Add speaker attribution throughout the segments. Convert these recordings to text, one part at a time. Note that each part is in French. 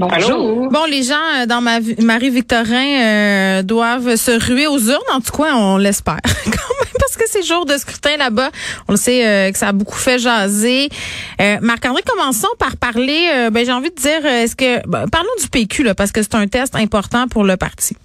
Speaker 1: Allô?
Speaker 2: Bon, les gens euh, dans ma Marie-Victorin euh, doivent se ruer aux urnes. En tout cas, on l'espère quand même parce que c'est jour de scrutin là-bas. On le sait euh, que ça a beaucoup fait jaser. Euh, Marc-André, commençons par parler. euh, ben, j'ai envie de dire, euh, est-ce que ben, parlons du PQ là parce que c'est un test important pour le parti.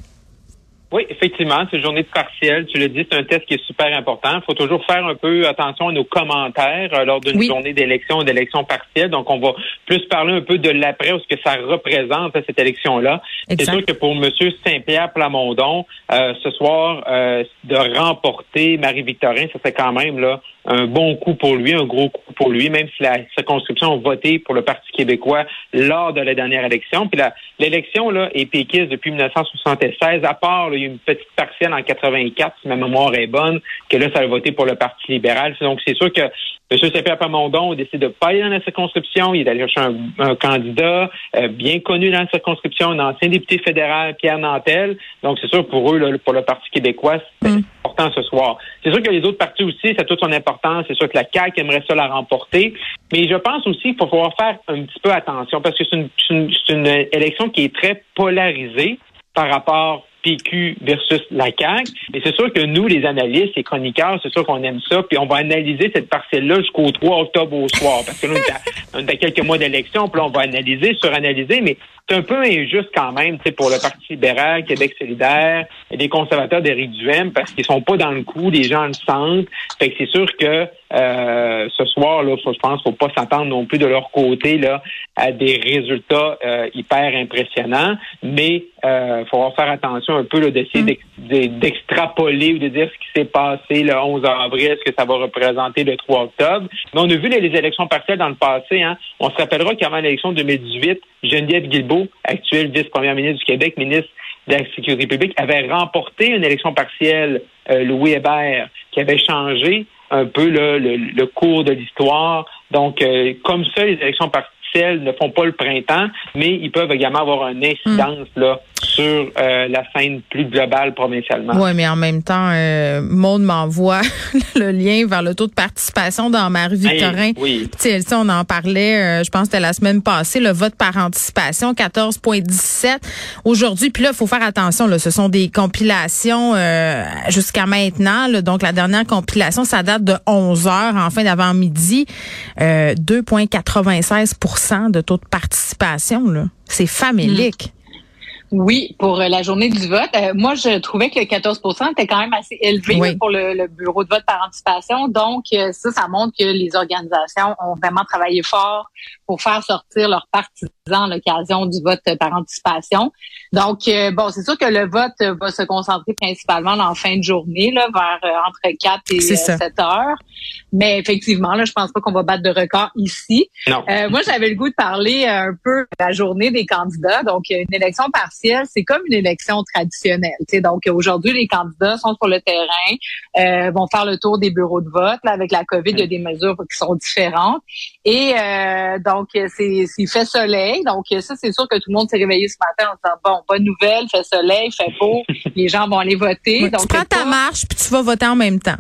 Speaker 1: Oui, effectivement, c'est une journée de partiel. Tu le dis, c'est un test qui est super important. Il faut toujours faire un peu attention à nos commentaires euh, lors d'une
Speaker 2: Oui.
Speaker 1: journée d'élection ou d'élection partielle. Donc, on va plus parler un peu de l'après ou ce que ça représente, cette élection-là. C'est sûr que pour M. Saint-Pierre Plamondon, euh, ce soir, euh, de remporter Marie-Victorin, ça c'est quand même là un bon coup pour lui, un gros coup pour lui, même si la circonscription a voté pour le Parti québécois lors de la dernière élection. Puis l'élection là est péquiste depuis 1976, à part il y a une petite partielle en 84, si ma mémoire est bonne, que là, ça a voté pour le Parti libéral. Donc, c'est sûr que M. Saint-Pierre Plamondon décide de pas aller dans la circonscription. Il est allé chercher un, un candidat euh, bien connu dans la circonscription, un ancien député fédéral, Pierre Nantel. Donc, c'est sûr, pour eux, là, pour le Parti québécois, c'est
Speaker 2: Mm.
Speaker 1: important ce soir. C'est sûr que les autres partis aussi, ça a toute son importance. C'est sûr que la CAQ aimerait ça la remporter. Mais je pense aussi qu'il faut pouvoir faire un petit peu attention parce que c'est une, une élection qui est très polarisée par rapport PQ versus la CAQ. Et c'est sûr que nous, les analystes et chroniqueurs, c'est sûr qu'on aime ça. Puis on va analyser cette parcelle-là jusqu'au 3 octobre au soir. Parce que là, à quelques mois d'élection. Puis là, on va analyser, suranalyser. Mais c'est un peu injuste quand même, tu sais, pour le Parti libéral, Québec solidaire, et les conservateurs d'Éric Duhem, parce qu'ils sont pas dans le coup, les gens le sentent. Fait que c'est sûr que euh, ce soir, là, faut- je pense, faut pas s'attendre non plus de leur côté là à des résultats euh, hyper impressionnants, mais euh, faut faire attention un peu là, d'essayer de- d'extrapoler ou de dire ce qui s'est passé le 11 avril, ce que ça va représenter le 3 octobre. Mais on a vu les élections partielles dans le passé. Hein. On se rappellera qu'avant l'élection de 2018, Geneviève Guilbeault, actuelle vice-première ministre du Québec, ministre de la Sécurité publique, avait remporté une élection partielle, euh, Louis Hébert, qui avait changé un peu le cours de l'histoire. Donc, euh, comme ça, les élections partielles ne font pas le printemps, mais ils peuvent également avoir une incidence là, sur euh, la scène plus globale provincialement.
Speaker 2: Oui, mais en même temps, euh, Maude m'envoie le lien vers le taux de participation dans Marie-Victorin.
Speaker 1: Hey, oui.
Speaker 2: Tu sais, Elsie, on en parlait, euh, je pense que c'était la semaine passée, le vote par anticipation, 14,17 aujourd'hui. Puis là, il faut faire attention, là, ce sont des compilations euh, jusqu'à maintenant. là. donc, la dernière compilation, ça date de 11 heures, en fin d'avant-midi. Euh, 2,96 de taux de participation. là. C'est famélique.
Speaker 3: Oui, pour euh, la journée du vote. Euh, moi, je trouvais que le 14% était quand même assez élevé
Speaker 2: Oui.
Speaker 3: là, pour le, le bureau de vote par anticipation. Donc, euh, ça, ça montre que les organisations ont vraiment travaillé fort pour faire sortir leurs partisans l'occasion du vote par anticipation. Donc, euh, bon, c'est sûr que le vote va se concentrer principalement en fin de journée, là, vers euh, entre 4 et
Speaker 2: C'est
Speaker 3: euh,
Speaker 2: ça.
Speaker 3: 7 heures. Mais effectivement, là, je pense pas qu'on va battre de record ici.
Speaker 1: Non.
Speaker 3: Euh, moi, j'avais le goût de parler un peu de la journée des candidats. Donc, une élection partielle, c'est comme une élection traditionnelle. tu sais. Donc, aujourd'hui, les candidats sont sur le terrain, euh, vont faire le tour des bureaux de vote. Là, avec la COVID, il y a des mesures qui sont différentes. Et euh, donc, c'est c'est fait soleil. Donc, euh, ça, c'est sûr que tout le monde s'est réveillé ce matin en disant, bon, bonne nouvelle, fait soleil, fait beau, les gens vont aller voter.
Speaker 2: Ouais,
Speaker 3: donc,
Speaker 2: tu prends ta
Speaker 3: pas-
Speaker 2: marche puis tu vas voter en même temps.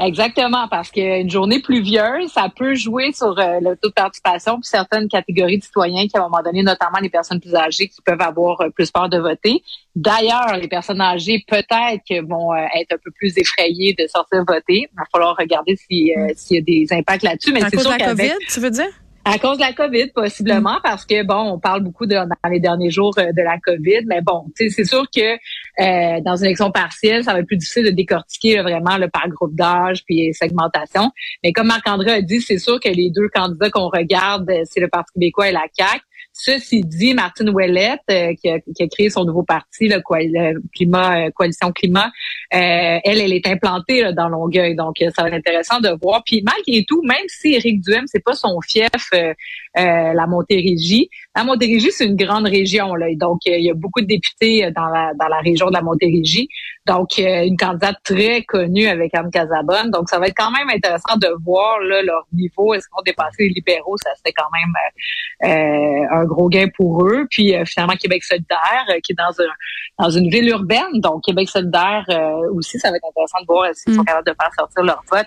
Speaker 3: Exactement, parce qu'une journée pluvieuse, ça peut jouer sur euh, le taux de participation puis certaines catégories de citoyens qui, à un moment donné, notamment les personnes plus âgées, qui peuvent avoir euh, plus peur de voter. D'ailleurs, les personnes âgées, peut-être que vont euh, être un peu plus effrayées de sortir voter. Il va falloir regarder si, euh, s'il y a des impacts là-dessus. Mais
Speaker 2: à
Speaker 3: c'est
Speaker 2: cause de
Speaker 3: sûr
Speaker 2: la COVID, tu veux dire?
Speaker 3: À cause de la COVID, possiblement, parce que bon, on parle beaucoup de, dans les derniers jours euh, de la COVID, mais bon, c'est sûr que euh, dans une élection partielle, ça va être plus difficile de décortiquer là, vraiment le par groupe d'âge puis segmentation. Mais comme Marc-André a dit, c'est sûr que les deux candidats qu'on regarde, euh, c'est le Parti québécois et la CAQ. Ceci dit, Martine Ouellette, euh, qui, a, qui, créé son nouveau parti, le, climat, euh, Coalition Climat, euh, elle, elle est implantée dans Longueuil. Donc, ça va être intéressant de voir. Puis malgré tout, même si Éric Duhem, c'est pas son fief, euh, la Montérégie. La Montérégie, c'est une grande région, là, donc il y a beaucoup de députés dans la, dans la région de la Montérégie. Donc, une candidate très connue avec Anne Casabonne. Donc, ça va être quand même intéressant de voir là, leur niveau. Est-ce qu'on dépasse les libéraux? Ça serait quand même euh, un gros gain pour eux. Puis, euh, finalement, Québec solidaire, euh, qui est dans, un, dans une ville urbaine. Donc, Québec solidaire aussi, ça va être intéressant de voir s'ils sont mm. capables de faire sortir leur vote.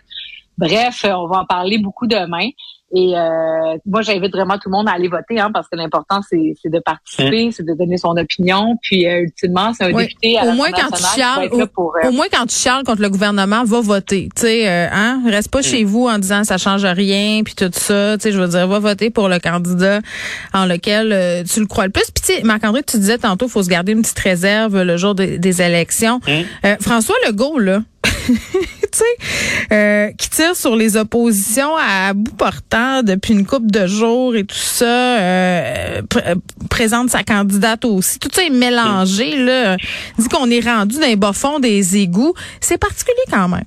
Speaker 3: Bref, on va en parler beaucoup demain. Et euh, moi, j'invite vraiment tout le monde à aller voter, hein, parce que l'important, c'est, de participer, hein? c'est de donner son opinion. Puis euh, ultimement, c'est un député à
Speaker 2: au moins quand tu chiales, au, euh, au, moins quand tu chiales contre le gouvernement, va voter. Tu sais, euh, hein, reste pas chez vous en disant ça change rien, puis tout ça. Tu sais, je veux dire, va voter pour le candidat en lequel tu le crois le plus. Puis tu sais, Marc-André, tu disais tantôt, faut se garder une petite réserve le jour des élections. Hein? François Legault, là. tu euh, qui tire sur les oppositions à bout portant depuis une couple de jours et tout ça, euh, présente sa candidate aussi. Tout ça est mélangé, là. Dit qu'on est rendu dans les bas-fonds des égouts. C'est particulier quand même.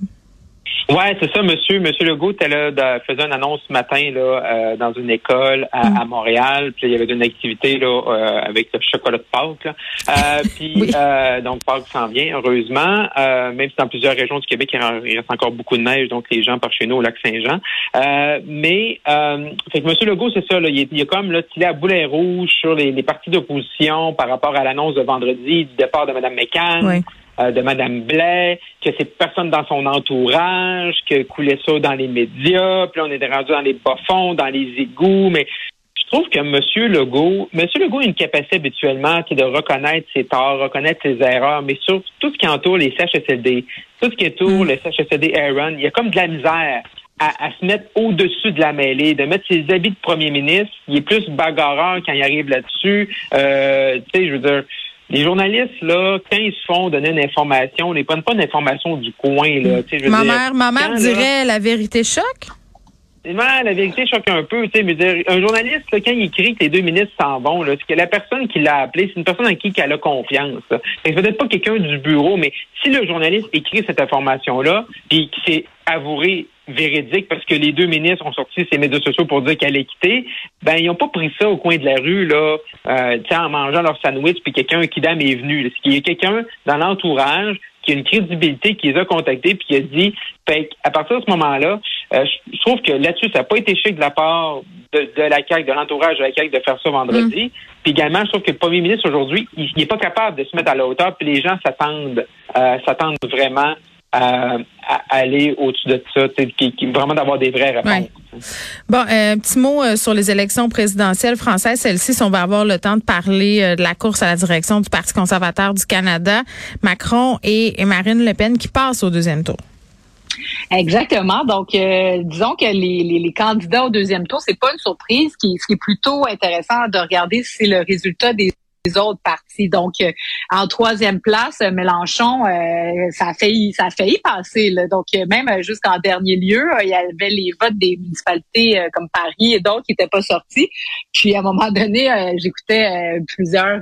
Speaker 1: Ouais, c'est ça, monsieur. Monsieur Legault était là, faisait une annonce ce matin là, euh, dans une école à, mm. Montréal. Puis il y avait une activité là euh, avec le chocolat de Pâques. Là. Euh, puis donc Pâques s'en vient, heureusement. même si dans plusieurs régions du Québec, il reste encore beaucoup de neige, donc les gens par chez nous au lac Saint-Jean. mais fait que monsieur Legault, c'est ça. Là, il, il a comme là tiré à boulet rouge sur les, les partis d'opposition par rapport à l'annonce de vendredi du départ de Mme McCann. Euh, de Mme Blais, que c'est personne dans son entourage, que coulait ça dans les médias, puis on est rendu dans les bas-fonds, dans les égouts, mais je trouve que M. Legault, M. Legault a une capacité habituellement qui de reconnaître ses torts, reconnaître ses erreurs, mais sur tout ce qui entoure les CHSLD, tout ce qui entoure mm. les CHSLD Aaron, il y a comme de la misère à, se mettre au-dessus de la mêlée, de mettre ses habits de premier ministre. Il est plus bagarreur quand il arrive là-dessus. Euh, tu sais, je veux dire, les journalistes, là, quand ils se font donner une information, ils ne prennent pas une information du coin. Là,
Speaker 2: ma, mère, ma mère dirait la vérité choque.
Speaker 1: La vérité choque un peu. Tu sais, un journaliste, quand il écrit que les deux ministres s'en vont, c'est que la personne qui l'a appelé, c'est une personne en qui elle a confiance. C'est peut-être pas quelqu'un du bureau, mais si le journaliste écrit cette information-là, puis qui s'est avoué véridique parce que les deux ministres ont sorti ces médias sociaux pour dire qu'elle est quittée, ben ils n'ont pas pris ça au coin de la rue là, euh, en mangeant leur sandwich puis quelqu'un qui dame est venu. Il y a quelqu'un dans l'entourage qui a une crédibilité, qui les a contactés puis qui a dit, fait à partir de ce moment-là, euh, je trouve que là-dessus ça n'a pas été chic de la part de, la CAQ, de l'entourage de la CAQ de faire ça vendredi. Mm. Puis également, je trouve que le premier ministre aujourd'hui, il n'est pas capable de se mettre à la hauteur, puis les gens s'attendent, euh, s'attendent vraiment à, aller au-dessus de ça, qui, vraiment d'avoir des vraies réponses.
Speaker 2: Bon, un euh, petit mot euh, sur les élections présidentielles françaises. Celles-ci, on va avoir le temps de parler euh, de la course à la direction du Parti conservateur du Canada. Macron et, Marine Le Pen qui passent au deuxième tour.
Speaker 3: Exactement. Donc, disons que les, les, les, candidats au deuxième tour, c'est pas une surprise. Ce qui, ce qui est plutôt intéressant de regarder, c'est le résultat des les autres partis. Donc, euh, en troisième place, euh, Mélenchon, euh, ça a failli, ça a failli passer. Là. Donc, même jusqu'en dernier lieu, il y avait les votes des municipalités comme Paris et d'autres qui n'étaient pas sortis. Puis, à un moment donné, j'écoutais plusieurs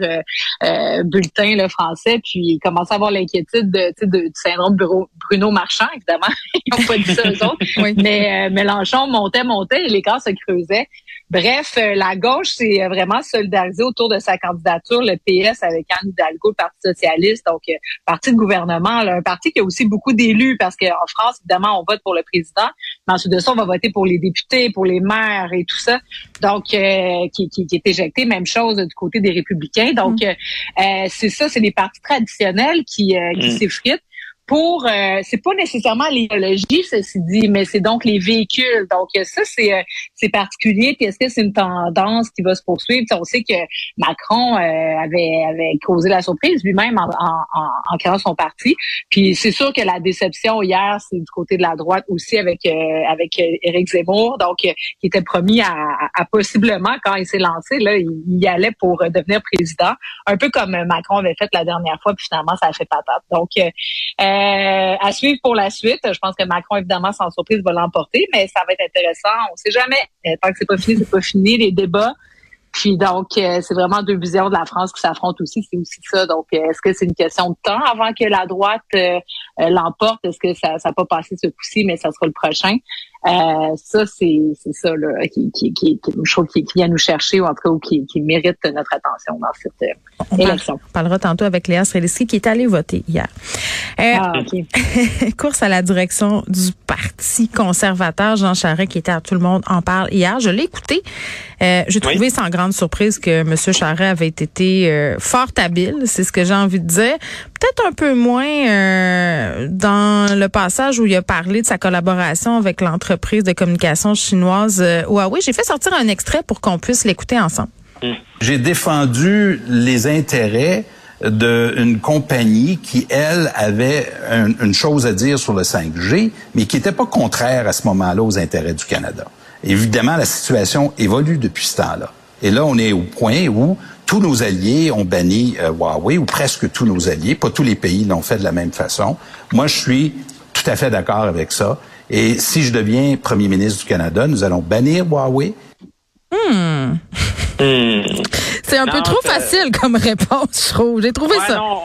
Speaker 3: bulletins là, français, puis ils commençaient à avoir l'inquiétude de, de, du syndrome Bruno Marchand, évidemment. Ils n'ont pas dit ça aux autres. Mais Mélenchon montait, montait et l'écart se creusait. Bref, euh, la gauche s'est euh, vraiment solidarisée autour de sa candidature, le PS avec Anne Hidalgo, le Parti socialiste, donc euh, parti de gouvernement, un parti qui a aussi beaucoup d'élus parce qu'en France, évidemment, on vote pour le président, mais ensuite de ça, on va voter pour les députés, pour les maires et tout ça, donc qui, qui, est éjecté. Même chose du côté des républicains. Donc, mm. c'est ça, c'est les partis traditionnels qui, qui mm. s'effritent pour euh, c'est pas nécessairement l'idéologie ceci dit mais c'est donc les véhicules. Donc ça c'est euh, c'est particulier. Puis est-ce que c'est une tendance qui va se poursuivre? On sait que Macron euh, avait avait causé la surprise lui-même en, en, en, créant son parti. Puis c'est sûr que la déception hier c'est du côté de la droite aussi avec euh, avec Éric Zemmour donc qui était promis à, à, possiblement quand il s'est lancé là il, y allait pour devenir président. Un peu comme Macron avait fait la dernière fois puis finalement ça a fait patate. Donc euh, euh, à suivre pour la suite. Je pense que Macron, évidemment, sans surprise, va l'emporter, mais ça va être intéressant. On ne sait jamais. Euh, tant que c'est pas fini, c'est pas fini. Les débats. Puis donc, euh, c'est vraiment deux visions de la France qui s'affrontent aussi. C'est aussi ça. Donc, est-ce que c'est une question de temps avant que la droite l'emporte? Est-ce que ça n'a pas passé ce coup-ci, mais ça sera le prochain? Euh, ça, c'est c'est ça là, qui, qui, qui, qui, je trouve qui, qui vient nous chercher ou en tout cas ou qui, qui mérite notre attention dans cette euh,
Speaker 2: On
Speaker 3: élection.
Speaker 2: parle- parlera tantôt avec Léa Streliski qui est allée voter hier. Euh,
Speaker 3: Ah, ok.
Speaker 2: course à la direction du Parti conservateur, Jean Charest, qui était à Tout le monde en parle hier. Je l'ai écouté. Euh, j'ai
Speaker 1: Oui.
Speaker 2: trouvé sans grande surprise que M. Charest avait été euh, fort habile, c'est ce que j'ai envie de dire. Peut-être un peu moins euh, dans le passage où il a parlé de sa collaboration avec l'entreprise de communication chinoise euh, Huawei. J'ai fait sortir un extrait pour qu'on puisse l'écouter ensemble.
Speaker 4: J'ai défendu les intérêts d'une compagnie qui, elle, avait un- une chose à dire sur le 5G, mais qui n'était pas contraire à ce moment-là aux intérêts du Canada. Évidemment, la situation évolue depuis ce temps-là. Et là, on est au point où tous nos alliés ont banni euh, Huawei, ou presque tous nos alliés. Pas tous les pays l'ont fait de la même façon. Moi, je suis tout à fait d'accord avec ça. Et si je deviens premier ministre du Canada, nous allons bannir Huawei,
Speaker 2: C'est un peu trop facile comme réponse, je trouve. J'ai trouvé
Speaker 1: Ouais,
Speaker 2: ça.
Speaker 1: non.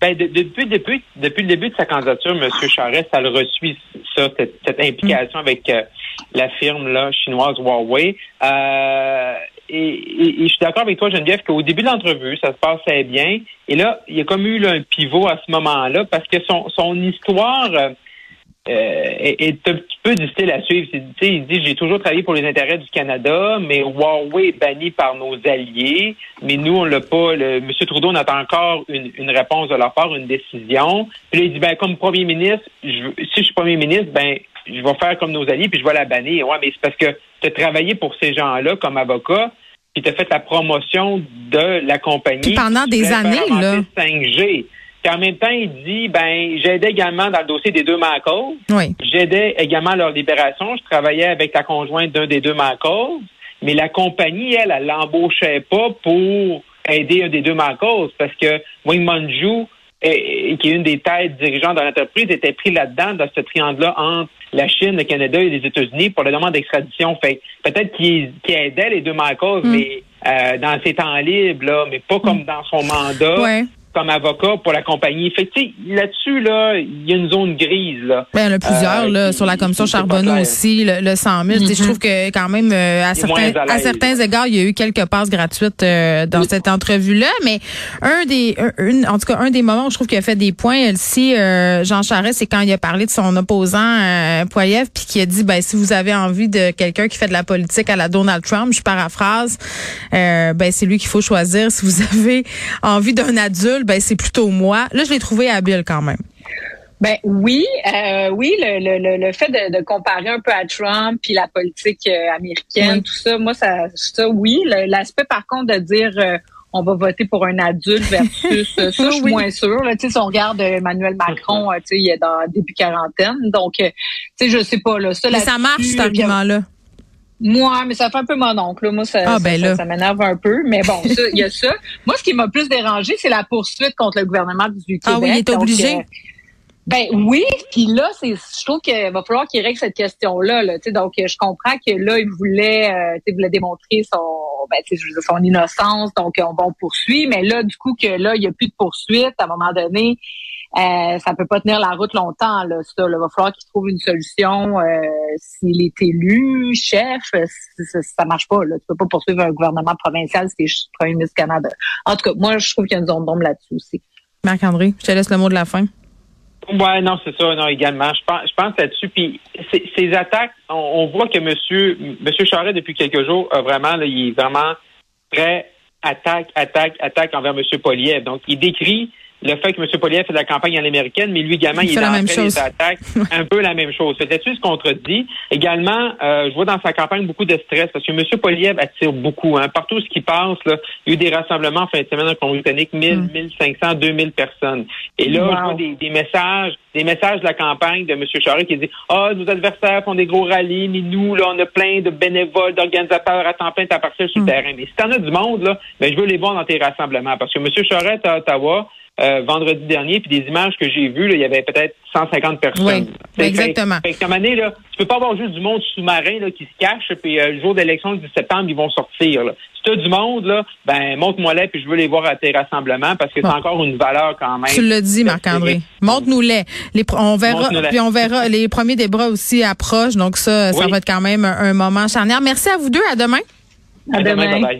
Speaker 1: Ben, de- depuis, depuis, depuis le début de sa candidature, M. Charest, ça le reçut, ça, cette, cette implication avec euh, la firme là, chinoise Huawei. Euh, et, je suis d'accord avec toi, Geneviève, qu'au début de l'entrevue, ça se passait bien. Et là, il y a comme eu un pivot à ce moment-là, parce que son, son histoire euh, est, un petit peu difficile à suivre. Il dit j'ai toujours travaillé pour les intérêts du Canada, mais Huawei est banni par nos alliés, mais nous on l'a pas. Le, M. Trudeau on attend encore une, réponse de leur part, une décision. Puis là, il dit ben comme premier ministre, je, si je suis premier ministre, ben je vais faire comme nos alliés puis je vais la bannir. Ouais, mais c'est parce que tu as travaillé pour ces gens-là comme avocat. Puis tu as fait la promotion de la compagnie.
Speaker 2: Puis pendant des années, là.
Speaker 1: le 5G. Puis en même temps, il dit, ben, j'aidais également dans le dossier des deux Marcos.
Speaker 2: Oui.
Speaker 1: J'aidais également leur libération. Je travaillais avec la conjointe d'un des deux Marcos. Mais la compagnie, elle, elle l'embauchait pas pour aider un des deux Marcos parce que Wing Manju, eh, qui est une des têtes dirigeantes de l'entreprise, était pris là-dedans, dans ce triangle-là entre la Chine, le Canada et les États-Unis pour la demande d'extradition. Fait peut-être qu'il qu'il aidait les deux Marcos, mais euh, dans ses temps libres, là, mais pas comme dans son mandat
Speaker 2: Ouais.
Speaker 1: Comme avocat pour la compagnie. Fait là-dessus, là, il y a une zone grise, là.
Speaker 2: Ben, il y en a plusieurs
Speaker 1: Euh,
Speaker 2: là,
Speaker 1: qui-
Speaker 2: sur la commission Charbonneau aussi, le, le 100 000. Tu sais, Je trouve que quand même, euh, à, certains,
Speaker 1: à
Speaker 2: certains égards, il y a eu quelques passes gratuites euh, dans cette entrevue-là. Mais un des, un- une- en tout cas, un des moments où je trouve qu'il a fait des points, Elsie, euh, Jean Charest, c'est quand il a parlé de son opposant euh, Poiliev, puis qui a dit, ben si vous avez envie de quelqu'un qui fait de la politique à la Donald Trump, je paraphrase, euh, ben c'est lui qu'il faut choisir. Si vous avez envie d'un adulte, ben c'est plutôt moi. Là, je l'ai trouvé habile quand même.
Speaker 3: Ben oui, euh, oui, le, le, le, fait de, de comparer un peu à Trump puis la politique euh, américaine,
Speaker 2: Oui.
Speaker 3: tout ça, moi ça, ça oui. L'aspect par contre de dire euh, on va voter pour un adulte versus ça, je suis
Speaker 2: Oui.
Speaker 3: moins sûre. Là, Tu sais, si on regarde Emmanuel Macron, tu sais, il est dans début quarantaine, donc tu sais, je sais pas là. Ça,
Speaker 2: Mais ça marche, cet argument-là.
Speaker 3: Moi, mais ça fait un peu mon oncle. là. Moi, ça,
Speaker 2: Ah,
Speaker 3: ça,
Speaker 2: ben
Speaker 3: ça- m'énerve un peu. Mais bon, ça, il y a ça. Moi, ce qui m'a plus dérangé, c'est la poursuite contre le gouvernement du Québec.
Speaker 2: Ah oui, il est
Speaker 3: Donc,
Speaker 2: obligé.
Speaker 3: euh, ben oui, puis là, c'est, je trouve qu'il va falloir qu'il règle cette question-là. Là, donc, je comprends que là, il voulait, euh, il voulait démontrer son, ben, je veux dire, son innocence, donc on va poursuivre. Mais là, du coup, que là, il n'y a plus de poursuite, à un moment donné, euh, ça peut pas tenir la route longtemps. Là, ça, là, va falloir qu'il trouve une solution. Euh, S'il est élu chef, euh, ça marche pas. Là. Tu peux pas poursuivre un gouvernement provincial si t'es ch- premier ministre du Canada. En tout cas, moi, je trouve qu'il y a une zone d'ombre là-dessus aussi.
Speaker 2: Marc-André, je te laisse le mot de la fin.
Speaker 1: Ouais, non, c'est ça, non, également. Je pense, je pense là-dessus. Puis ces, attaques, on, on voit que Monsieur, Monsieur Charest depuis quelques jours, a vraiment, là, il est vraiment très attaque, attaque, attaque envers Monsieur Poliev. Donc, il décrit le fait que M. Poliev fait de la campagne à l'américaine, mais lui également,
Speaker 2: Il
Speaker 1: il,
Speaker 2: fait
Speaker 1: est
Speaker 2: chose.
Speaker 1: des attaques, un peu la même chose. Là-dessus, il se contredit. Également, euh, je vois dans sa campagne beaucoup de stress parce que M. Poliev attire beaucoup. Hein. Partout où ce qui passe, là, il y a eu des rassemblements en fin de semaine en Colombie-Britannique, 1000,
Speaker 2: Mm.
Speaker 1: 1500, 2000 personnes. Et là,
Speaker 3: Wow.
Speaker 1: je vois des, des messages, des messages de la campagne de M. Charest qui dit Ah, nos adversaires font des gros rallyes, mais nous, là, on a plein de bénévoles, d'organisateurs à temps plein, à partir sur le
Speaker 2: Mm.
Speaker 1: terrain. Mais si t'en as du monde, là, ben, je veux les voir dans tes rassemblements. Parce que M. Charest à Ottawa, euh, vendredi dernier, puis des images que j'ai vues, là, il y avait peut-être 150 personnes.
Speaker 2: Oui, exactement.
Speaker 1: Fait, fait, donné, là, tu peux pas avoir juste du monde sous-marin là, qui se cache, puis euh, le jour d'élection le 10 septembre, ils vont sortir. Là. Si tu as du monde, là, ben montre-moi les, puis je veux les voir à tes rassemblements parce que
Speaker 2: Bon.
Speaker 1: c'est encore une valeur quand même.
Speaker 2: Tu l'as dit, Marc-André. Montre-nous-les. Les, on verra,
Speaker 1: Montre-nous-les.
Speaker 2: puis on verra. Les premiers débats aussi approchent, donc ça, ça
Speaker 1: Oui.
Speaker 2: va être quand même un, un moment charnière. Merci à vous deux. À demain.
Speaker 3: À
Speaker 1: À demain,
Speaker 3: demain.
Speaker 1: bye-bye.